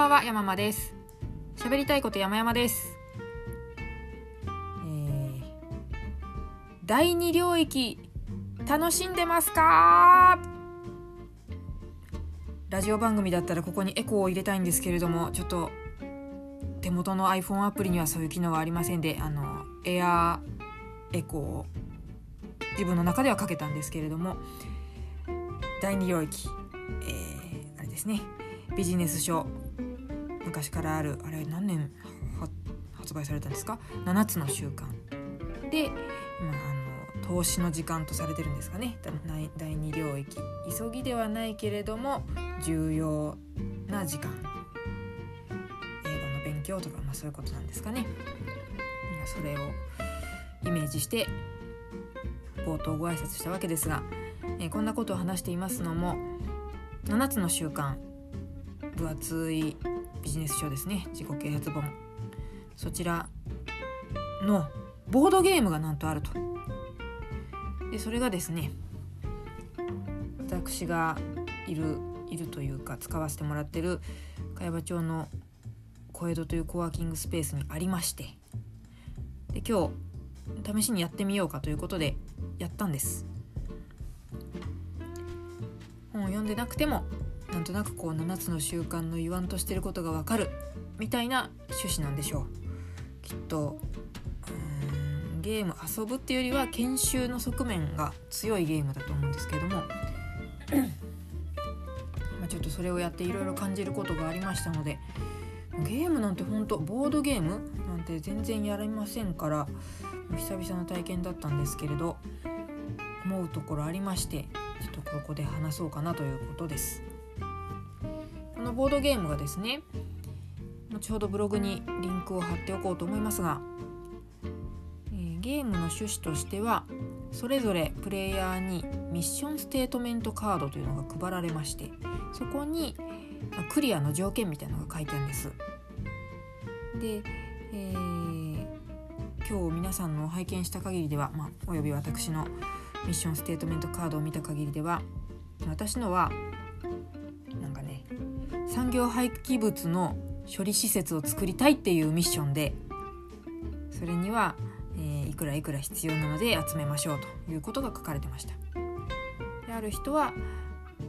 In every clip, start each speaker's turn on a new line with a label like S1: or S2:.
S1: ばんは山間です。喋りたいこと山々です。えー、第二領域楽しんでますか？ラジオ番組だったらここにエコーを入れたいんですけれどもちょっと手元の iPhone アプリにはそういう機能はありませんであのエアエコーを自分の中ではかけたんですけれども第二領域、えー、あれですね。ビジネス書。昔からあるあれ何年発売されたんですか？7つの習慣。で、まあ、の投資の時間とされてるんですかね。第二領域。急ぎではないけれども重要な時間。英語の勉強とか、まあ、そういうことなんですかね。それをイメージして冒頭ご挨拶したわけですが、えー、こんなことを話していますのも7つの習慣。分厚いビジネス書ですね。自己啓発本。そちらのボードゲームがなんとあると。でそれがですね私がいるいるというか使わせてもらってる茅場町の小江戸というコワーキングスペースにありまして。で今日試しにやってみようかということでやったんです。本を読んでなくてもなんとなくこう7つの習慣の言わんとしてることがわかるみたいな趣旨なんでしょうきっとうんゲーム遊ぶっていうよりは研修の側面が強いゲームだと思うんですけども まちょっとそれをやっていろいろ感じることがありましたのでゲームなんてほんとボードゲームなんて全然やりませんから久々の体験だったんですけれど思うところありましてちょっとここで話そうかなということです。ボードゲームがですね後ほどブログにリンクを貼っておこうと思いますが、えー、ゲームの趣旨としてはそれぞれプレイヤーにミッションステートメントカードというのが配られましてそこにまクリアの条件みたいなのが書いてあるんです。で、えー、今日皆さんの拝見した限りでは、まあ、および私のミッションステートメントカードを見た限りでは私のは産業廃棄物の処理施設を作りたいっていうミッションでそれには、えー、いくらいくら必要なので集めましょうということが書かれてました。である人は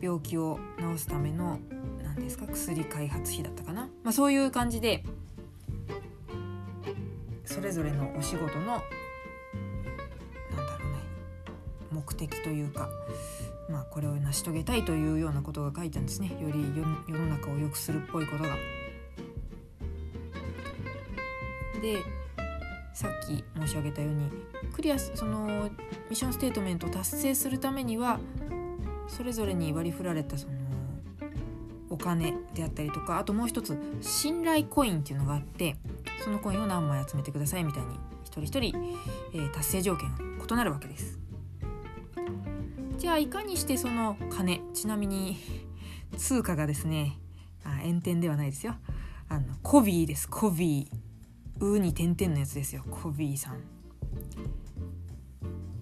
S1: 病気を治すための何ですか薬開発費だったかな、まあ、そういう感じでそれぞれのお仕事のなんだろうね目的というかまあ、これを成し遂げたいというようなことが書いてあるんですねより世の中を良くするっぽいことが。でさっき申し上げたようにクリアそのミッションステートメントを達成するためにはそれぞれに割り振られたそのお金であったりとかあともう一つ信頼コインっていうのがあってそのコインを何枚集めてくださいみたいに一人一人、えー、達成条件が異なるわけです。じゃあいかにしてその金ちなみに通貨がですねあ円点ではないですよ。あのコビーです。コビー。うに点々のやつですよ。コビーさん、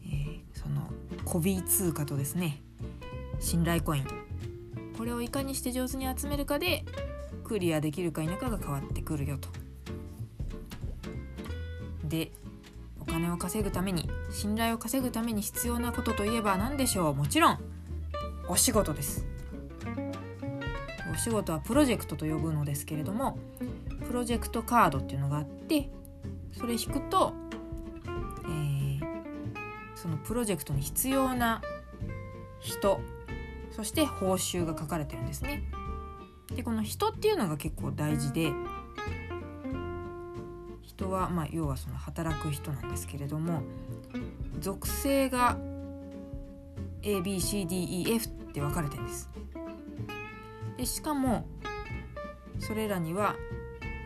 S1: えー、そのコビー通貨とですね信頼コイン。これをいかにして上手に集めるかでクリアできるか否かが変わってくるよと。で金を稼ぐために信頼を稼ぐために必要なことといえば何でしょう？もちろんお仕事ですお仕事はプロジェクトと呼ぶのですけれどもプロジェクトカードっていうのがあってそれ引くと、えー、そのプロジェクトに必要な人そして報酬が書かれてるんですね。でこの人っていうのが結構大事で人は、まあ、要はその働く人なんですけれども属性が ABCDEF って分かれてるんです。でしかもそれらには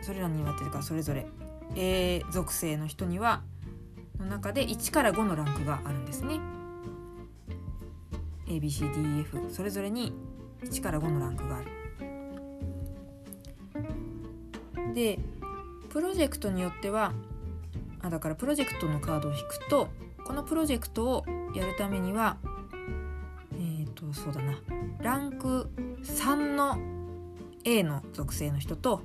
S1: それらにはっていうかそれぞれ A 属性の人にはの中で1から5のランクがあるんですね。ABCDEF それぞれに1から5のランクがある。でプロジェクトによってはあだからプロジェクトのカードを引くとこのプロジェクトをやるためにはえっ、ー、とそうだなランク3の A の属性の人と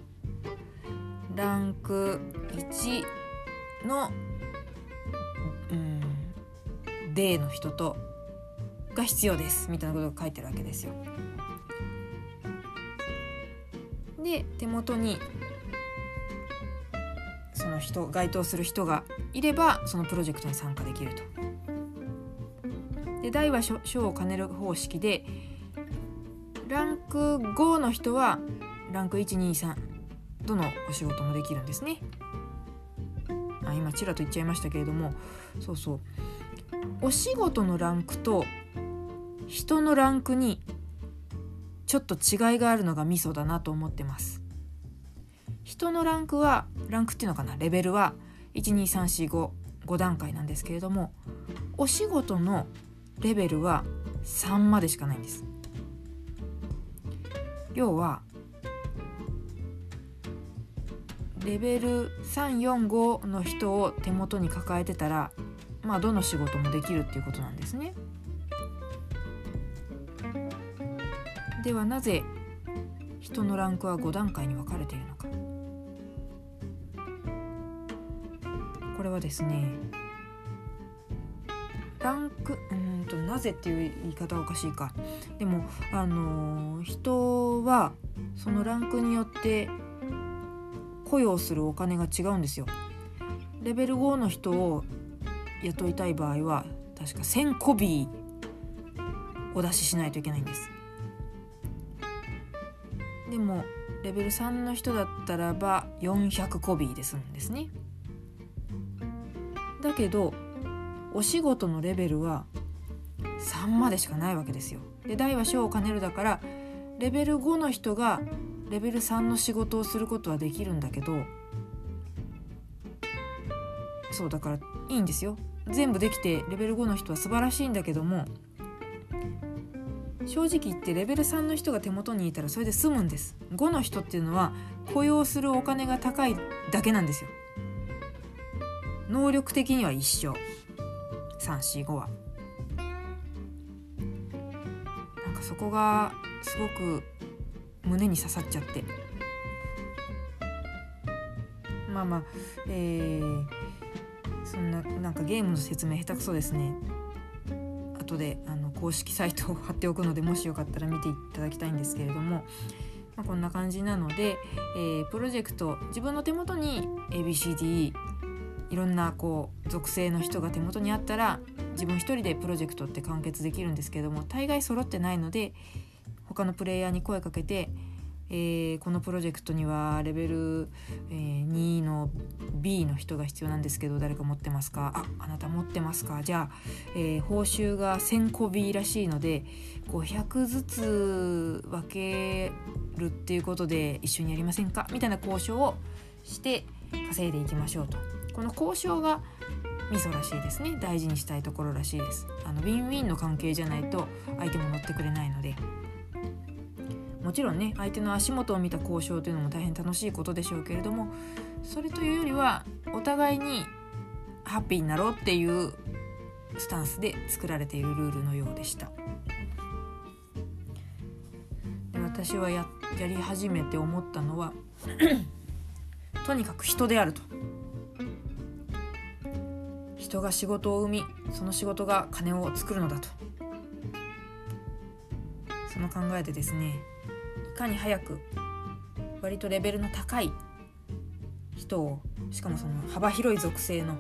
S1: ランク1の、うん、D の人とが必要ですみたいなことが書いてるわけですよ。で手元に人該当する人がいればそのプロジェクトに参加できると。で大は小を兼ねる方式でランク5の人はランク123どのお仕事もできるんですね。あ今ちらと言っちゃいましたけれどもそうそうお仕事のランクと人のランクにちょっと違いがあるのがミソだなと思ってます人のランクはランクっていうのかな？レベルは12345 5段階なんですけれどもお仕事のレベルは3までしかないんです。要はレベル345の人を手元に抱えてたらまあどの仕事もできるっていうことなんですね。ではなぜ人のランクは5段階に分かれているのか。これはですねランクうんとなぜっていう言い方はおかしいか。でもあの、人はそのランクによって雇用するお金が違うんですよ。レベル5の人を雇いたい場合は確か1000コビーお出ししないといけないんです。でもレベル3の人だったらば400コビーで済むんですね。だけどお仕事のレベルは3までしかないわけですよ。で大は小を兼ねるだからレベル5の人がレベル3の仕事をすることはできるんだけどそうだからいいんですよ。全部できてレベル5の人は素晴らしいんだけども正直言ってレベル3の人が手元にいたらそれで済むんです。5の人っていうのは雇用するお金が高いだけなんですよ。能力的には一緒。345は。なんかそこがすごく胸に刺さっちゃって。まあまあえー、そんななんかゲームの説明下手くそですね。後であの公式サイトを貼っておくのでもしよかったら見ていただきたいんですけれども、まあ、こんな感じなので、えー、プロジェクト自分の手元に ABCDE いろんなこう属性の人が手元にあったら自分一人でプロジェクトって完結できるんですけども大概揃ってないので他のプレイヤーに声かけて、えー、このプロジェクトにはレベル、えー、2の B の人が必要なんですけど誰か持ってますか？ああなた持ってますか？じゃあ、えー、報酬が1000個 B らしいので500ずつ分けるっていうことで一緒にやりませんか？みたいな交渉をして稼いでいきましょうと。この交渉がミソらしいですね。大事にしたいところらしいです。あのウィンウィンの関係じゃないと相手も乗ってくれないので。もちろんね相手の足元を見た交渉というのも大変楽しいことでしょうけれどもそれというよりはお互いにハッピーになろうっていうスタンスで作られているルールのようでした。で私はややり始めて思ったのは とにかく人であると。人が仕事を生みその仕事が金を作るのだとその考えでですねいかに早く割とレベルの高い人をしかもその幅広い属性の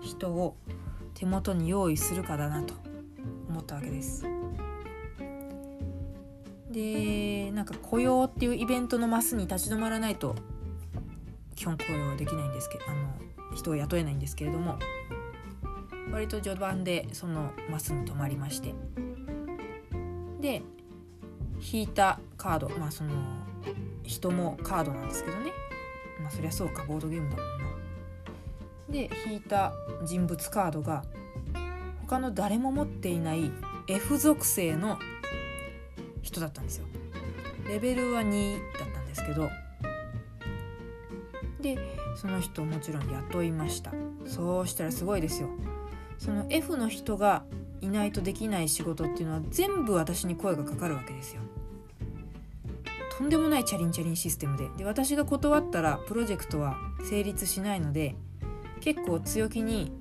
S1: 人を手元に用意するかだなと思ったわけです。でなんか雇用っていうイベントのマスに立ち止まらないと基本雇用はできないんですけどあの人を雇えないんですけれども割と序盤でそのマスに止まりまして。で引いたカードまあその人もカードなんですけどね。まあそりゃそうかボードゲームだもんな。で引いた人物カードが他の誰も持っていない F 属性の人だったんですよ。レベルは2だったんですけど。でその人もちろん雇いました。そうしたらすごいですよ。その F の人がいないとできない仕事っていうのは全部私に声がかかるわけですよ。とんでもないチャリンチャリンシステムで。で私が断ったらプロジェクトは成立しないので結構強気に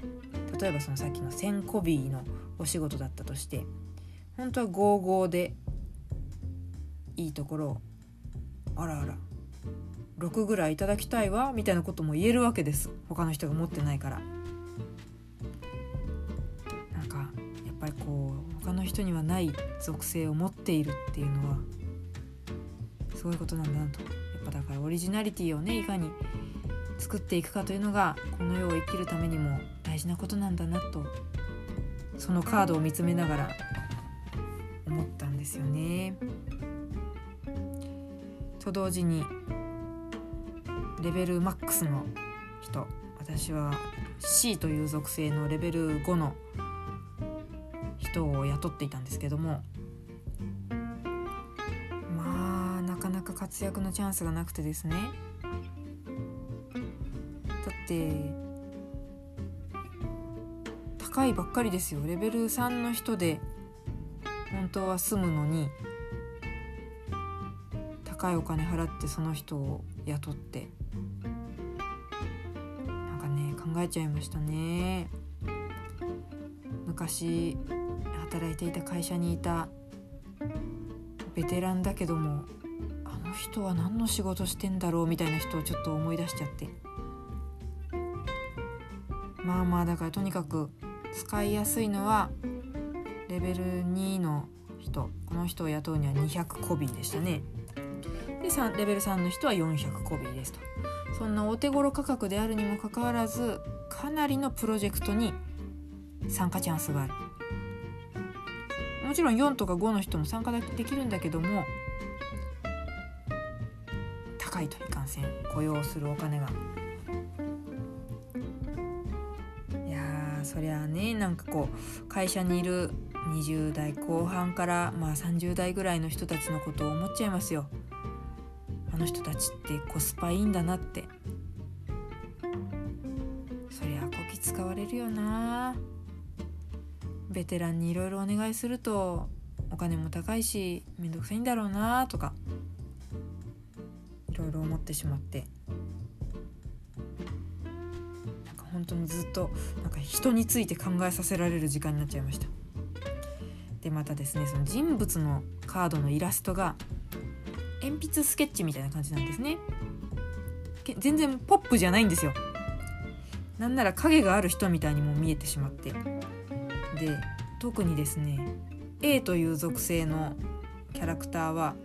S1: 例えばそのさっきの1000コビーのお仕事だったとして本当は55でいいところあらあら6ぐらいいただきたいわみたいなことも言えるわけです。他の人が持ってないから。ぱりこう他の人にはない属性を持っているっていうのはすごいことなんだなとやっぱだからオリジナリティをねいかに作っていくかというのがこの世を生きるためにも大事なことなんだなとそのカードを見つめながら思ったんですよね。と同時にレベルマックスの人私は C という属性のレベル5の人を雇っていたんですけども。まあなかなか活躍のチャンスがなくてですね。だって。高いばっかりですよ。レベル3の人で。本当は住むのに。高いお金払ってその人を雇って。なんかね考えちゃいましたね。昔。働いていた会社にいたベテランだけどもあの人は何の仕事してんだろうみたいな人をちょっと思い出しちゃって。まあまあだからとにかく使いやすいのはレベル2の人。この人を雇うには200コビーでしたね。でレベル3の人は400コビーですと。そんなお手頃価格であるにもかかわらずかなりのプロジェクトに参加チャンスがある。ちろん4とか5の人も参加できるんだけども高いといかんせん雇用するお金が。いやそりゃあねなんかこう会社にいる20代後半からまあ30代ぐらいの人たちのことを思っちゃいますよ。あの人たちってコスパいいんだなって。そりゃあこき使われるよなベテランにいろいろお願いするとお金も高いしめんどくさいんだろうなとかいろいろ思ってしまって。なんか本当にずっとなんか人について考えさせられる時間になっちゃいました。でまたですねその人物のカードのイラストが鉛筆スケッチみたいな感じなんですね。全然ポップじゃないんですよ。なんなら影がある人みたいにも見えてしまって。で特にですね A という属性のキャラクターは、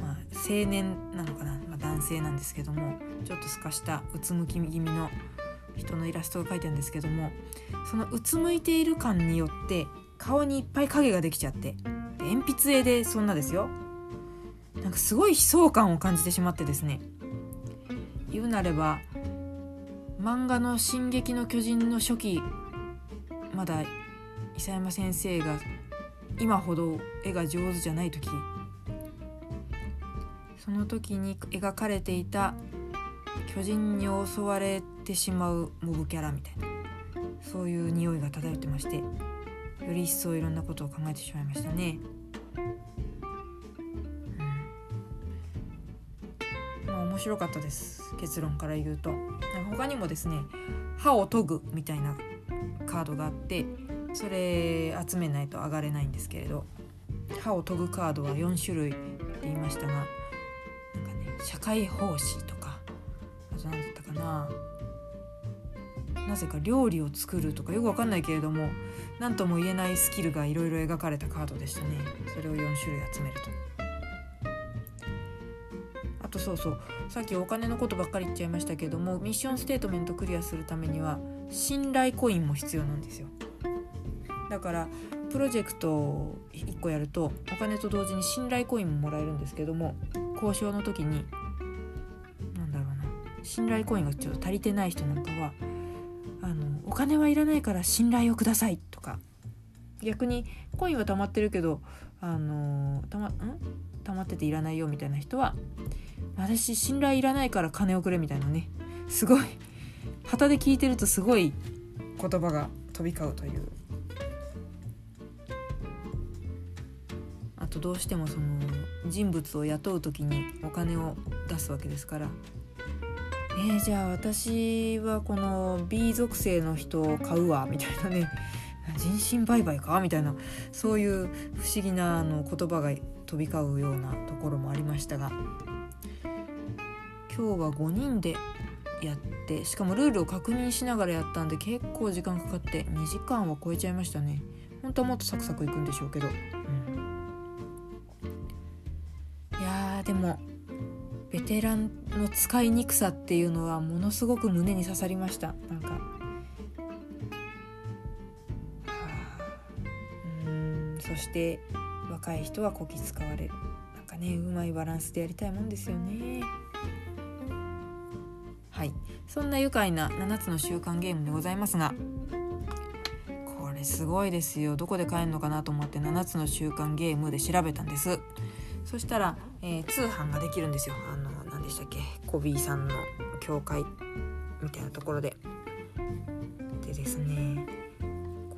S1: まあ、青年なのかな、まあ、男性なんですけどもちょっと透かしたうつむき気味の人のイラストが描いてあるんですけどもそのうつむいている感によって顔にいっぱい影ができちゃって鉛筆絵でそんなですよ。なんかすごい悲壮感を感じてしまってですね。言うなれば漫画の「進撃の巨人」の初期まだ伊佐山先生が今ほど絵が上手じゃない時その時に描かれていた巨人に襲われてしまうモブキャラみたいなそういう匂いが漂ってましてより一層いろんなことを考えてしまいましたね。まあ面白かったです。結論から言うと。他にもですね歯を研ぐみたいなカードがあってそれ集めないと上がれないんですけれど歯を研ぐカードは4種類って言いましたがなんかね社会奉仕とかあと何だったかな。なぜか料理を作るとかよくわかんないけれども何とも言えないスキルがいろいろ描かれたカードでしたね。それを4種類集めると。あとそうそうさっきお金のことばっかり言っちゃいましたけどもミッションステートメントクリアするためには信頼コインも必要なんですよ。だからプロジェクトを1個やるとお金と同時に信頼コインももらえるんですけども交渉の時に何だろうな信頼コインがちょっと足りてない人なんかはあのお金はいらないから信頼をくださいとか逆にコインは溜まってるけどあのたまん？溜まってていらないよみたいな人は私信頼いらないから金をくれみたいなねすごい旗で聞いてるとすごい言葉が飛び交うという。どうしてもその人物を雇う時にお金を出すわけですから。えー、じゃあ私はこの B 属性の人を買うわみたいなね。人身売買かみたいな。そういう不思議なあの言葉が飛び交うようなところもありましたが。今日は5人でやってしかもルールを確認しながらやったんで結構時間かかって2時間は超えちゃいましたね。本当はもっとサクサクいくんでしょうけど、でもベテランの使いにくさっていうのはものすごく胸に刺さりました。なんか、はあ、うん。そして若い人はこき使われる。なんかねうまいバランスでやりたいもんですよね。はい。そんな愉快な7つの習慣ゲームでございますがこれすごいですよ。どこで買えるのかなと思って7つの習慣ゲームで調べたんです。そしたら、えー、通販ができるんですよ。あの何でしたっけ？コビーさんの教会みたいなところで。でですね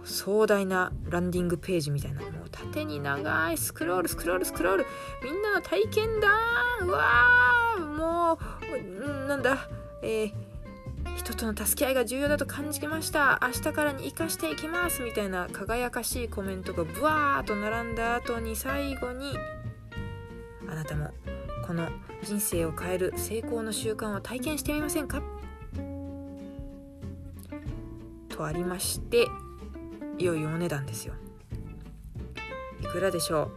S1: 壮大なランディングページみたいなもう縦に長いスクロールスクロールスクロール。みんなの体験だ。うわーもうなんだ？えー、人との助け合いが重要だと感じました。明日からに生かしていきます。みたいな輝かしいコメントがブワーッと並んだ後に最後になたもこの人生を変える成功の習慣を体験してみませんか？とありましていよいよお値段ですよ。いくらでしょ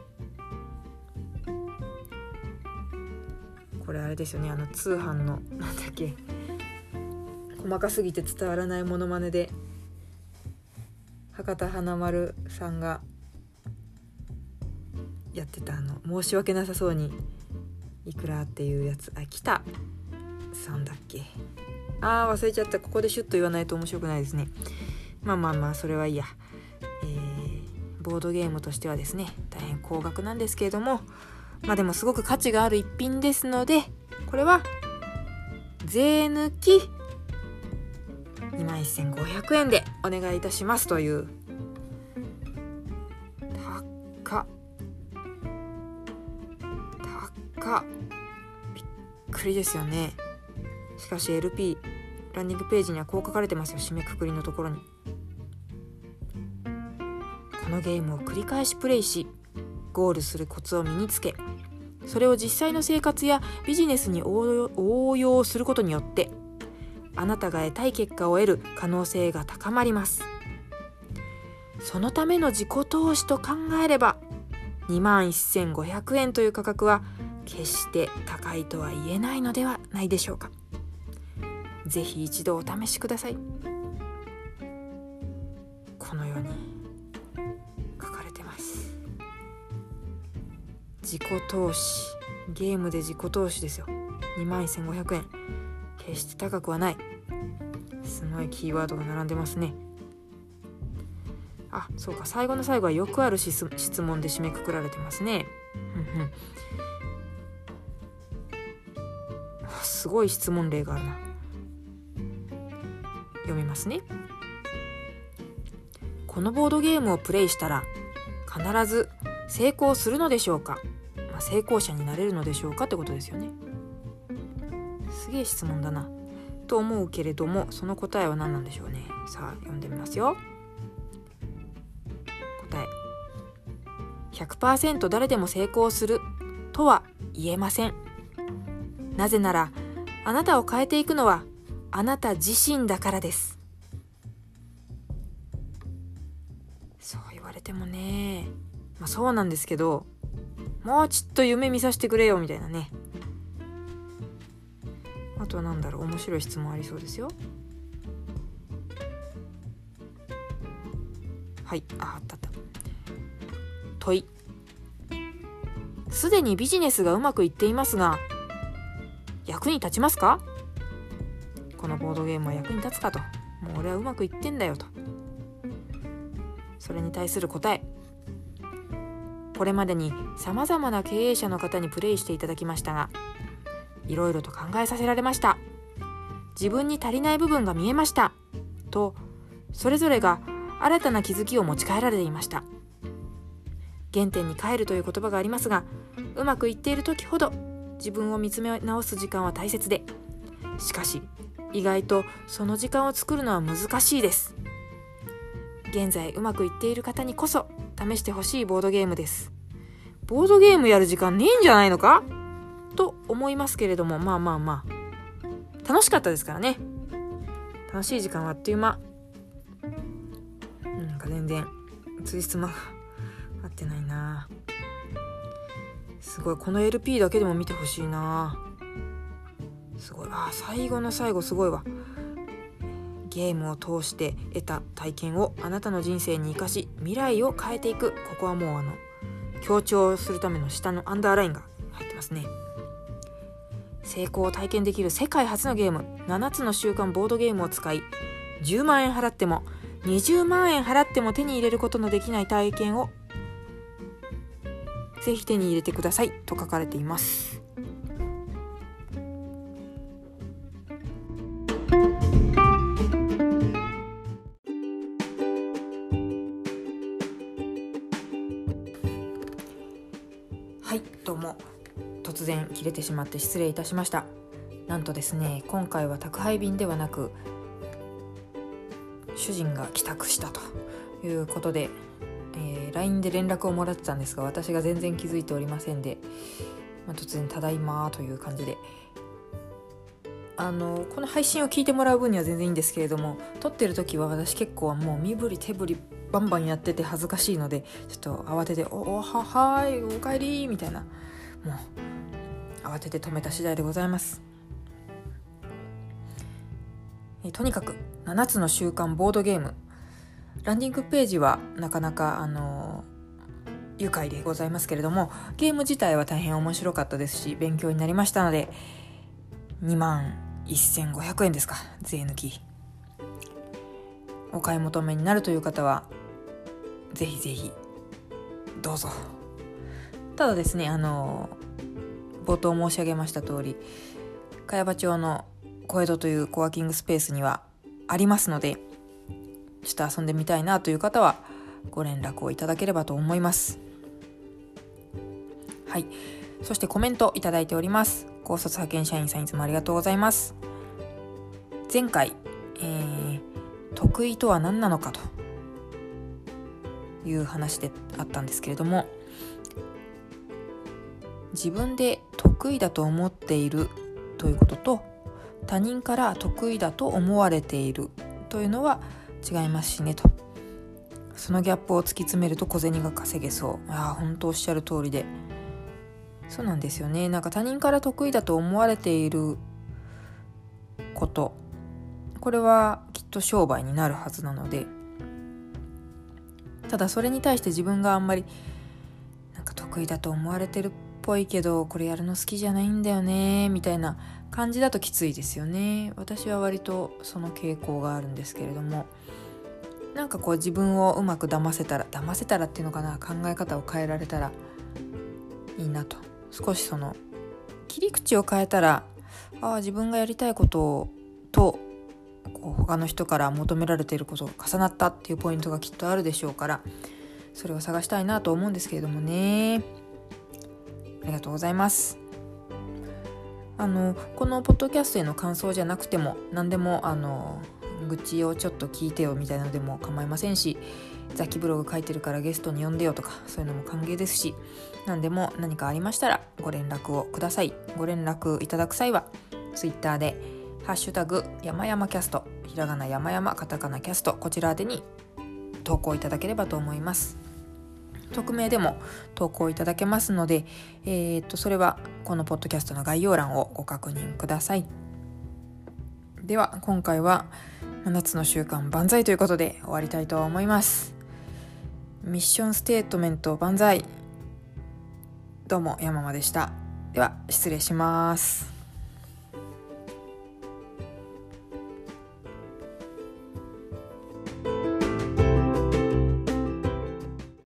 S1: う？これあれですよねあの通販のなんだっけ。細かすぎて伝わらないものまねで博多華丸さんがやってたあの申し訳なさそうにいくらっていうやつあ来た。さんだっけ。あー忘れちゃった。ここでシュッと言わないと面白くないですね。まあまあまあそれはいいや。えー、ボードゲームとしてはですね大変高額なんですけれどもまあでもすごく価値がある一品ですのでこれは税抜き21,500円でお願いいたしますという高っびっくりですよね。しかし LP ランニングページにはこう書かれてますよ。締めくくりのところに。このゲームを繰り返しプレイしゴールするコツを身につけそれを実際の生活やビジネスに応用することによってあなたが得たい結果を得る可能性が高まります。そのための自己投資と考えれば21,500円という価格は決して高いとは言えないのではないでしょうか。是非一度お試しください。このように書かれてます。自己投資。ゲームで自己投資ですよ。2万1500円。決して高くはない。すごいキーワードが並んでますね。あそうか。最後の最後はよくある質問で締めくくられてますね。すごい質問例があるな。読みますね。このボードゲームをプレイしたら必ず成功するのでしょうか、まあ、成功者になれるのでしょうかってことですよね。すげえ質問だな。と思うけれどもその答えは何なんでしょうね。さあ読んでみますよ。答え。100%誰でも成功するとは言えません。なぜならあなたを変えていくのはあなた自身だからです。そう言われてもね。まあそうなんですけどもうちょっと夢見させてくれよみたいなね。あとは何だろう面白い質問ありそうですよ。はいああったあった。問い。すでにビジネスがうまくいっていますが役に立ちますか？このボードゲームは役に立つかと。もう俺はうまくいってんだよと。それに対する答え。これまでにさまざまな経営者の方にプレイしていただきましたがいろいろと考えさせられました。自分に足りない部分が見えました。とそれぞれが新たな気づきを持ち帰られていました。原点に帰るという言葉がありますがうまくいっている時ほど自分を見つめ直す時間は大切でしかし意外とその時間を作るのは難しいです。現在うまくいっている方にこそ試してほしいボードゲームです。ボードゲームやる時間ねえんじゃないのか？と思いますけれどもまあまあまあ。楽しかったですからね。楽しい時間はあっという間。なんか全然ついつまが合ってないな。すごい。この LP だけでも見てほしいな。すごい。あ最後の最後すごいわ。ゲームを通して得た体験をあなたの人生に生かし未来を変えていく。ここはもうあの強調するための下のアンダーラインが入ってますね。成功を体験できる世界初のゲーム。7つの習慣ボードゲームを使い10万円払っても20万円払っても手に入れることのできない体験をぜひ手に入れてください。と書かれています。はいどうも。突然切れてしまって失礼いたしました。なんとですね今回は宅配便ではなく主人が帰宅したということで、ー、LINE で連絡をもらってたんですが私が全然気づいておりませんで、まあ、突然「ただいま」という感じで。あのこの配信を聞いてもらう分には全然いいんですけれども撮ってる時は私結構もう身振り手振りバンバンやってて恥ずかしいのでちょっと慌てて「おおははいおかえり」みたいなもう慌てて止めた次第でございます。えとにかく7つの習慣ボードゲームランディングページはなかなかあの愉快でございますけれどもゲーム自体は大変面白かったですし勉強になりましたので2万1500円ですか税抜き。お買い求めになるという方はぜひぜひどうぞ。ただですねあの冒頭申し上げました通り茅場町の小江戸というコワーキングスペースにはありますのでちょっと遊んでみたいなという方はご連絡をいただければと思います。はい。そしてコメントいただいております。高卒派遣社員さんいつもありがとうございます。前回、えー、得意とは何なのかと。いう話であったんですけれども自分で得意だと思っているということと他人から得意だと思われているというのは違いますしねと。そのギャップを突き詰めると小銭が稼げそう。ああ本当おっしゃる通りで。そうなんですよね。なんか他人から得意だと思われていること。これはきっと商売になるはずなので。ただそれに対して自分があんまりなんか得意だと思われてるぽいけどこれやるの好きじゃないんだよねみたいな感じだときついですよね私は割とその傾向があるんですけれどもなんかこう自分をうまく騙せたら騙せたらっていうのかな考え方を変えられたらいいなと少しその切り口を変えたらああ自分がやりたいこととこう他の人から求められていることが重なったっていうポイントがきっとあるでしょうからそれを探したいなと思うんですけれどもねりがとうございます。あのこのポッドキャストへの感想じゃなくても何でもあの愚痴をちょっと聞いてよみたいなのでも構いませんし雑記ブログ書いてるからゲストに呼んでよとかそういうのも歓迎ですし何でも何かありましたらご連絡をください。ご連絡いただく際は Twitter で「ハッシュタグ山々キャスト」ひらがな山々カタカナキャストこちら宛に投稿いただければと思います。匿名でも投稿いただけますので、えー、っとそれはこのポッドキャストの概要欄をご確認ください。では今回は7つの習慣万歳ということで終わりたいと思います。ミッションステートメント万歳。どうも山間でした。では失礼します。